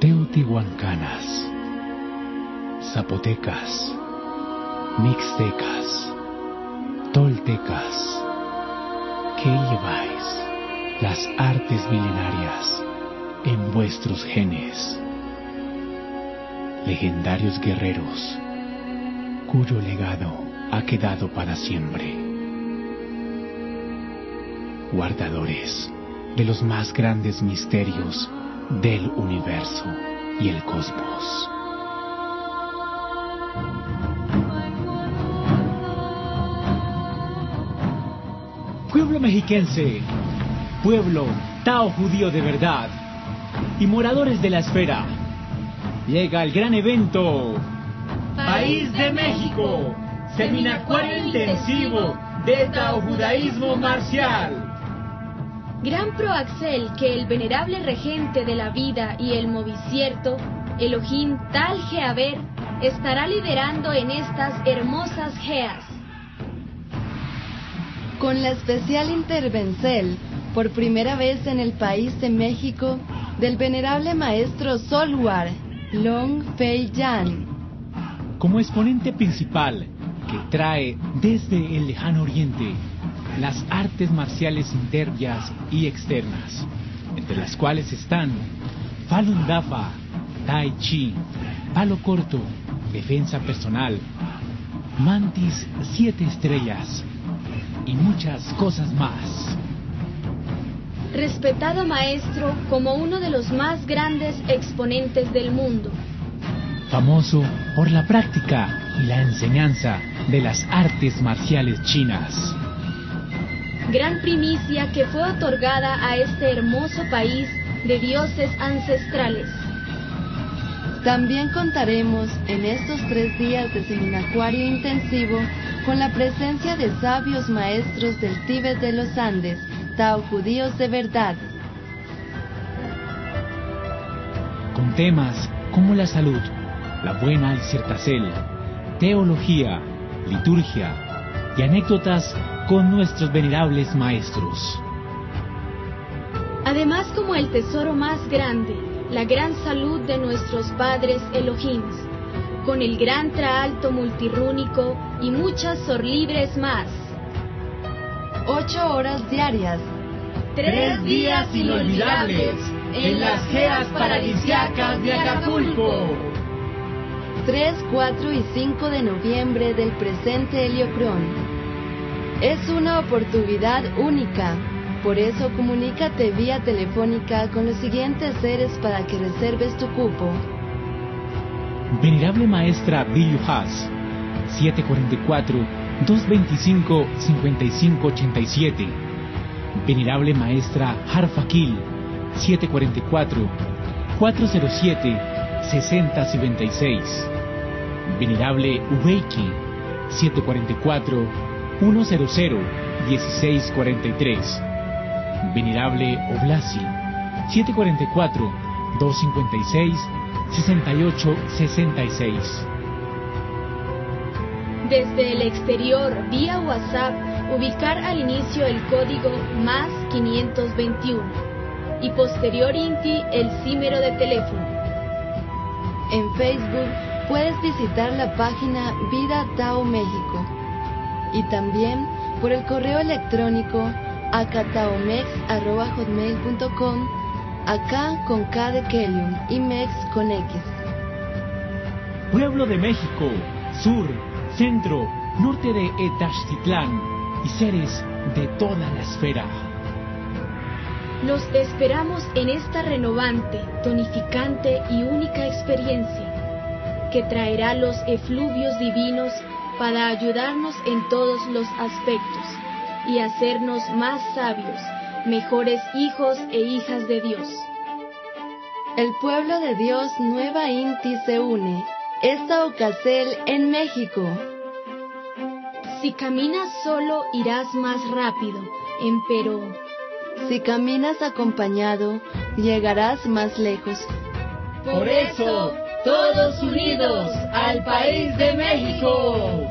teotihuacanas, zapotecas, mixtecas, toltecas, ¿qué lleváis las artes milenarias en vuestros genes? Legendarios guerreros cuyo legado ha quedado para siempre. Guardadores de los más grandes misterios del universo y el cosmos. Pueblo mexiquense, pueblo Tao judío de verdad y moradores de la esfera, llega el gran evento. País de México, seminacuario intensivo de Tao judaísmo marcial. Gran proaxel que el venerable regente de la vida y el movicierto, Elohim Tal Geaber, estará liderando en estas hermosas geas. Con la especial intervencel, por primera vez en el país de México, del venerable maestro Solwar, Long Fei Yan. Como exponente principal que trae desde el lejano oriente las artes marciales internas y externas, entre las cuales están Falun Dafa, Tai Chi, palo corto, defensa personal, mantis siete estrellas y muchas cosas más. Respetado maestro como uno de los más grandes exponentes del mundo. Famoso por la práctica y la enseñanza de las artes marciales chinas gran primicia que fue otorgada a este hermoso país de dioses ancestrales. También contaremos en estos tres días de seminacuario intensivo con la presencia de sabios maestros del Tíbet de los Andes, Tao judíos de verdad. Con temas como la salud, la buena disertacel, teología, liturgia y anécdotas con nuestros venerables maestros. Además como el tesoro más grande, la gran salud de nuestros padres Elohims, con el gran traalto multirúnico y muchas sorlibres más. Ocho horas diarias. Tres días inolvidables en las geas paradisiacas de Acapulco. 3, 4 y 5 de noviembre del presente Heliocrón. Es una oportunidad única. Por eso comunícate vía telefónica con los siguientes seres para que reserves tu cupo. Venerable Maestra Billy Haas, 744-225-5587. Venerable Maestra Harfakil, 744-407-6076. Venerable Ubeiki, 744 100-1643. Venerable Oblasi, 744-256-6866. Desde el exterior, vía WhatsApp, ubicar al inicio el código más 521 y posterior INTI el címero de teléfono. En Facebook puedes visitar la página Vida Tao México y también por el correo electrónico acataomex.com, acá con K de Kelium y Mex con X. Pueblo de México, sur, centro, norte de Etachtitlán y seres de toda la esfera. Los esperamos en esta renovante, tonificante y única experiencia que traerá los efluvios divinos para ayudarnos en todos los aspectos y hacernos más sabios, mejores hijos e hijas de Dios. El pueblo de Dios Nueva Inti se une. Esta Ocasel en México. Si caminas solo irás más rápido, empero. Si caminas acompañado, llegarás más lejos. Por eso, todos unidos al país de México.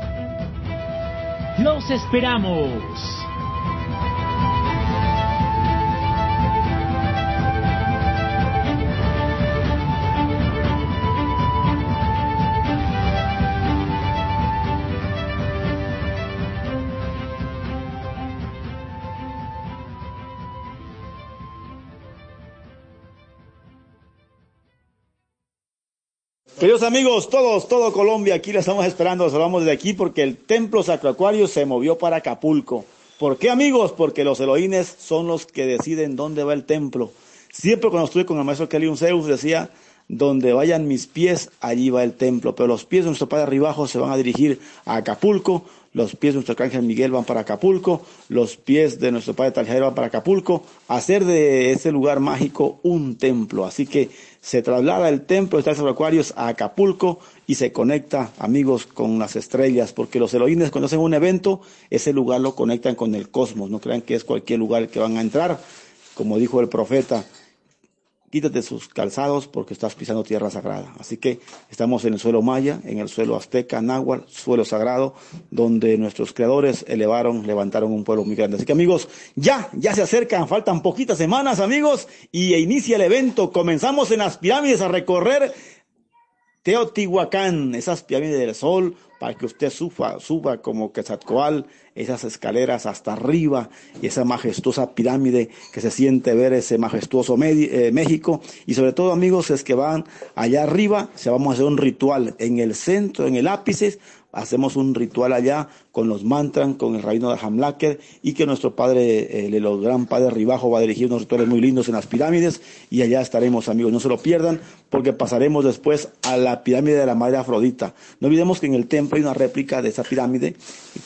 Los esperamos. Queridos amigos, todos, todo Colombia, aquí la estamos esperando, los hablamos desde aquí porque el templo sacroacuario se movió para Acapulco. ¿Por qué amigos? Porque los Elohines son los que deciden dónde va el templo. Siempre cuando estuve con el maestro Kelly Zeus decía, donde vayan mis pies, allí va el templo. Pero los pies de nuestro padre Ribajo se van a dirigir a Acapulco, los pies de nuestro arcángel Miguel van para Acapulco, los pies de nuestro padre Taljero van para Acapulco, hacer de ese lugar mágico un templo. Así que se traslada el templo de los Acuarios a Acapulco y se conecta, amigos, con las estrellas, porque los Elohines cuando hacen un evento, ese lugar lo conectan con el cosmos, no crean que es cualquier lugar que van a entrar, como dijo el profeta, quítate sus calzados porque estás pisando tierra sagrada. Así que estamos en el suelo maya, en el suelo azteca, náhuatl, suelo sagrado, donde nuestros creadores elevaron, levantaron un pueblo muy grande. Así que amigos, ya, ya se acercan, faltan poquitas semanas amigos, y inicia el evento. Comenzamos en las pirámides a recorrer Teotihuacán, esas pirámides del sol, para que usted suba, suba como Quetzalcoatl, esas escaleras hasta arriba y esa majestuosa pirámide que se siente ver ese majestuoso eh, México. Y sobre todo, amigos, es que van allá arriba, se vamos a hacer un ritual en el centro, en el ápice, hacemos un ritual allá con los mantras, con el reino de Hamlaker y que nuestro padre, el, el, gran padre Ribajo va a dirigir unos rituales muy lindos en las pirámides y allá estaremos amigos, no se lo pierdan porque pasaremos después a la pirámide de la Madre Afrodita. No olvidemos que en el templo hay una réplica de esa pirámide,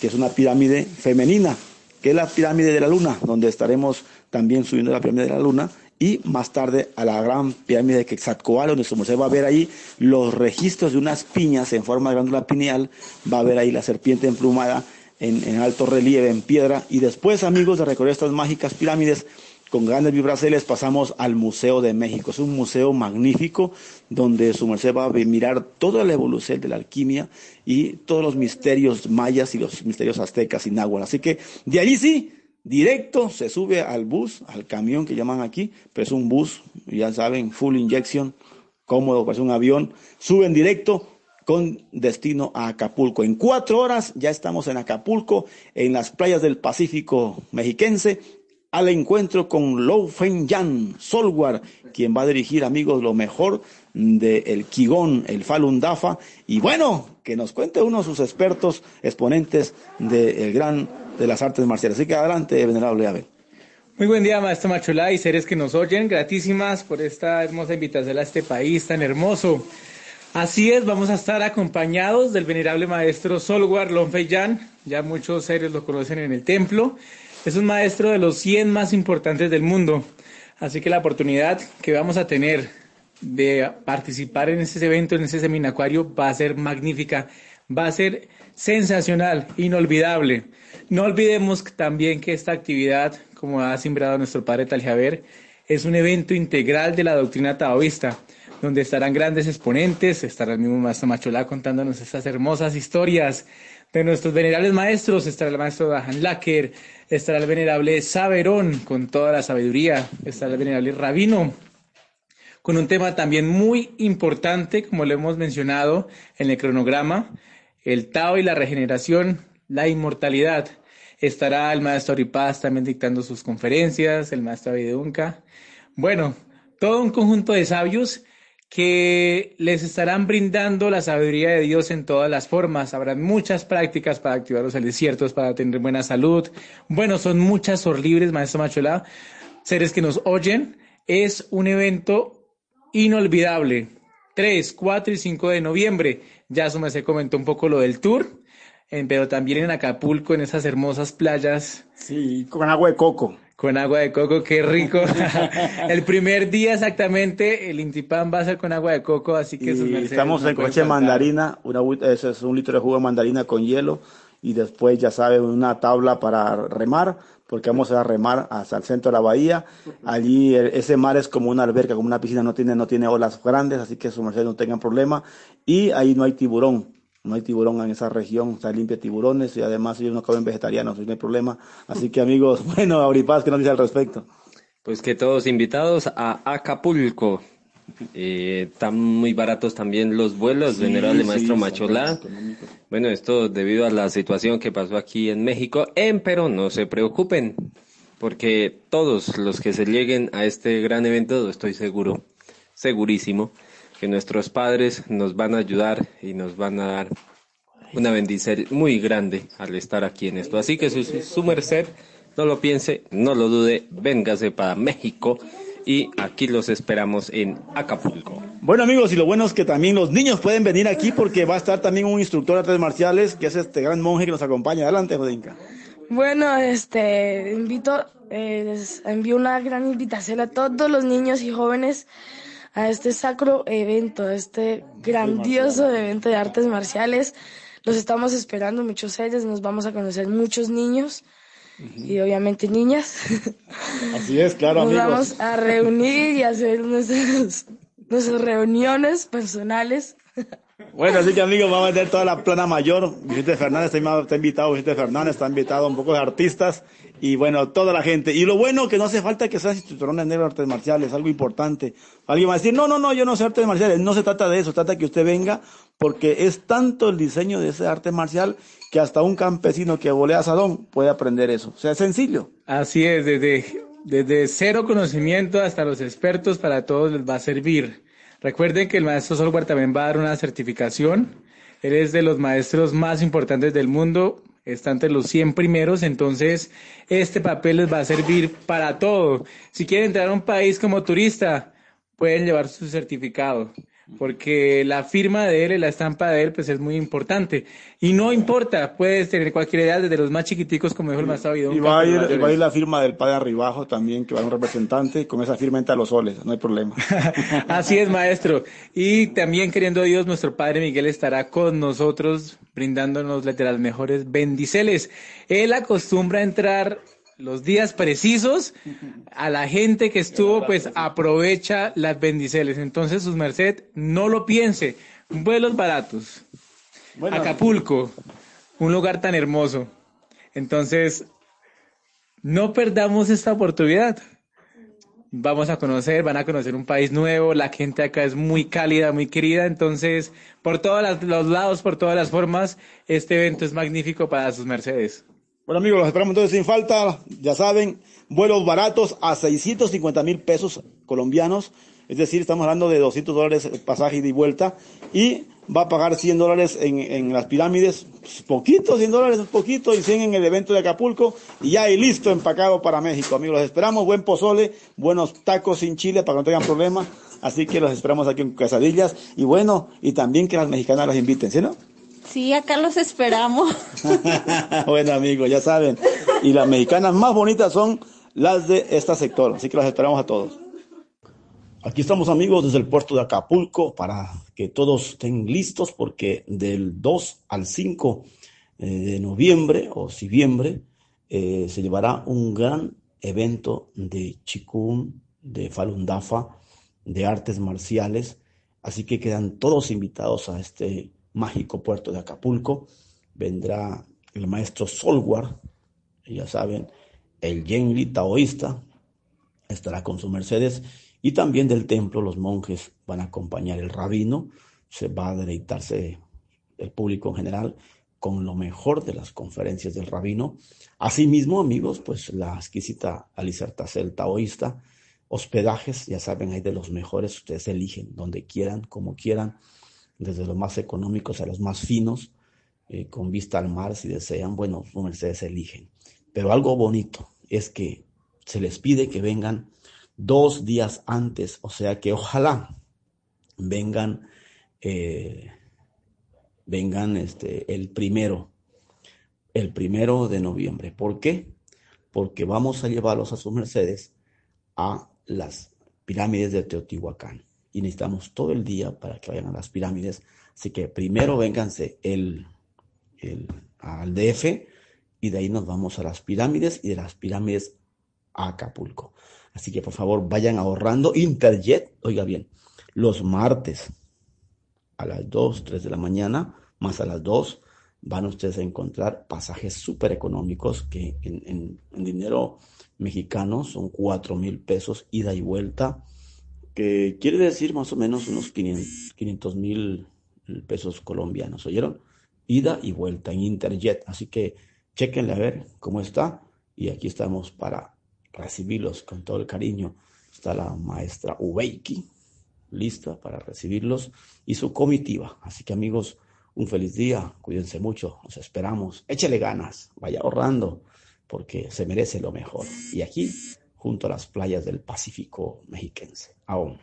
que es una pirámide femenina, que es la pirámide de la luna, donde estaremos también subiendo la pirámide de la luna y más tarde a la gran pirámide de Quetzalcoatl, donde su museo va a ver ahí los registros de unas piñas en forma de glándula pineal, va a ver ahí la serpiente emplumada en, alto relieve, en piedra, y después, amigos, de recorrer estas mágicas pirámides, con grandes vibraceles pasamos al Museo de México. Es un museo magnífico donde su merced va a mirar toda la evolución de la alquimia y todos los misterios mayas y los misterios aztecas y náhuatl. Así que de allí sí, directo se sube al bus, al camión que llaman aquí, pero es un bus, ya saben, full injection, cómodo, parece un avión, suben directo con destino a Acapulco. En cuatro horas ya estamos en Acapulco, en las playas del Pacífico mexiquense, al encuentro con Lou Feng Yan Solwar, quien va a dirigir, amigos, lo mejor del el Qigong, el Falun Dafa, y bueno, que nos cuente uno de sus expertos, exponentes del gran de las artes marciales. Así que adelante, venerable Abel. Muy buen día, maestro Macholá y seres que nos oyen. Gratísimas por esta hermosa invitación a este país tan hermoso. Así es, vamos a estar acompañados del venerable maestro Solwar Lonfeyan. Ya muchos seres lo conocen en el templo. Es un maestro de los 100 más importantes del mundo. Así que la oportunidad que vamos a tener de participar en este evento, en este seminacuario, va a ser magnífica, va a ser sensacional, inolvidable. No olvidemos también que esta actividad, como ha simbrado nuestro padre Taljaver, es un evento integral de la doctrina taoísta, donde estarán grandes exponentes, estará el mismo maestro Macholá contándonos estas hermosas historias de nuestros venerables maestros, estará el maestro Dahan Lacker, estará el venerable Saberón con toda la sabiduría, estará el venerable Rabino con un tema también muy importante, como lo hemos mencionado en el cronograma, el Tao y la regeneración, la inmortalidad. Estará el maestro Aripaz también dictando sus conferencias, el maestro Avidunca. Bueno, todo un conjunto de sabios que les estarán brindando la sabiduría de Dios en todas las formas. Habrán muchas prácticas para activar los desiertos, para tener buena salud. Bueno, son muchas libres, maestro Macholá. Seres que nos oyen, es un evento inolvidable. 3, 4 y 5 de noviembre. Ya su se comentó un poco lo del tour, pero también en Acapulco, en esas hermosas playas. Sí, con agua de coco Con agua de coco, qué rico. el primer día exactamente, el Intipan va a ser con agua de coco, así que Estamos en coche mandarina, una, ese es un litro de jugo de mandarina con hielo y después, ya saben, una tabla para remar, porque vamos a remar hasta el centro de la bahía. Allí ese mar es como una alberca, como una piscina, no tiene, no tiene olas grandes, así que su merced no tengan problema. Y ahí no hay tiburón no hay tiburón en esa región, está limpia tiburones y además ellos no comen vegetarianos, no hay problema. Así que amigos, bueno, Auripaz, ¿qué nos dice al respecto? Pues que todos invitados a Acapulco. Eh, están muy baratos también los vuelos, venerable maestro Macholá. Bueno, esto debido a la situación que pasó aquí en México, en pero no se preocupen, porque todos los que se lleguen a este gran evento, estoy seguro, segurísimo, que nuestros padres nos van a ayudar y nos van a dar una bendición muy grande al estar aquí en esto. Así que su, merced, no lo piense, no lo dude, véngase para México y aquí los esperamos en Acapulco. Bueno amigos, y lo bueno es que también los niños pueden venir aquí porque va a estar también un instructor de artes marciales, que es este gran monje que nos acompaña. Adelante, Jodinka. Bueno, este, invito, eh, envío una gran invitación a todos los niños y jóvenes a este sacro evento, a este grandioso evento de artes marciales. Los estamos esperando, muchos ellos, nos vamos a conocer muchos niños y obviamente niñas. Así es, claro, Nos vamos a reunir y hacer nuestras, nuestras reuniones personales. Bueno, así que amigos, vamos a ver toda la plana mayor. Vicente Fernández está invitado, Vicente Fernández está invitado, un poco de artistas y bueno, toda la gente. Y lo bueno que no hace falta que seas instructor de artes marciales, algo importante. Alguien va a decir, no, no, no, yo no sé artes marciales. No se trata de eso, trata de que usted venga porque es tanto el diseño de ese arte marcial que hasta un campesino que volea sadón puede aprender eso. O sea, es sencillo. Así es, desde, desde cero conocimiento hasta los expertos, para todos les va a servir. Recuerden que el maestro Solwar también va a dar una certificación. Él es de los maestros más importantes del mundo, está entre los 100 primeros, entonces este papel les va a servir para todo. Si quieren entrar a un país como turista, pueden llevar su certificado porque la firma de él y la estampa de él pues es muy importante. Y no importa, puedes tener cualquier edad, desde los más chiquiticos como dijo el más sabido. Y va a, ir, va a ir la firma del padre Arribajo también, que va a un representante, con esa firma entra a los soles, no hay problema. Así es, maestro. Y también queriendo Dios, nuestro padre Miguel estará con nosotros brindándonos de las mejores bendiceles. Él acostumbra a entrar los días precisos a la gente que estuvo, pues aprovecha las bendiceles. Entonces, sus merced, no lo piense. Vuelos baratos. Acapulco, un lugar tan hermoso. Entonces, no perdamos esta oportunidad. Vamos a conocer, van a conocer un país nuevo, la gente acá es muy cálida, muy querida, entonces por todos los lados, por todas las formas, este evento es magnífico para sus mercedes. Bueno amigos, los esperamos entonces sin falta, ya saben, vuelos baratos a 650 mil pesos colombianos, es decir, estamos hablando de 200 dólares pasaje y vuelta, y va a pagar 100 dólares en, en las pirámides, pues, poquito, 100 dólares, poquito, y 100 en el evento de Acapulco, y ya y listo, empacado para México, amigos, los esperamos, buen pozole, buenos tacos sin chile para que no tengan problemas, así que los esperamos aquí en Casadillas, y bueno, y también que las mexicanas las inviten, ¿sí no? Sí, acá los esperamos. bueno, amigos, ya saben. Y las mexicanas más bonitas son las de este sector. Así que las esperamos a todos. Aquí estamos, amigos, desde el puerto de Acapulco para que todos estén listos porque del 2 al 5 eh, de noviembre o noviembre eh, se llevará un gran evento de Chikun, de Falun Dafa, de artes marciales. Así que quedan todos invitados a este mágico puerto de Acapulco. Vendrá el maestro Solwar, ya saben, el Yenli taoísta, estará con su Mercedes, y también del templo los monjes van a acompañar el rabino, se va a deleitarse el público en general con lo mejor de las conferencias del rabino. Asimismo, amigos, pues la exquisita el taoísta, hospedajes, ya saben, hay de los mejores, ustedes eligen donde quieran, como quieran desde los más económicos a los más finos, eh, con vista al mar, si desean, bueno, ustedes eligen. Pero algo bonito es que se les pide que vengan dos días antes, o sea que ojalá vengan, eh, vengan este, el primero, el primero de noviembre. ¿Por qué? porque vamos a llevarlos a sus mercedes a las pirámides de Teotihuacán. Y necesitamos todo el día para que vayan a las pirámides. Así que primero vénganse el, el, al DF y de ahí nos vamos a las pirámides y de las pirámides a Acapulco. Así que por favor vayan ahorrando. Interjet, oiga bien, los martes a las 2, 3 de la mañana, más a las 2, van ustedes a encontrar pasajes súper económicos que en, dinero mexicano son 4 mil pesos ida y vuelta, que quiere decir más o menos unos 500 mil pesos colombianos, ¿oyeron? Ida y vuelta en Interjet. Así que chequenle a ver cómo está y aquí estamos para recibirlos con todo el cariño. Está la maestra Ubeiki lista para recibirlos y su comitiva. Así que amigos, un feliz día, cuídense mucho, nos esperamos, échele ganas, vaya ahorrando, porque se merece lo mejor. Y aquí, junto a las playas del Pacífico mexiquense. Aún.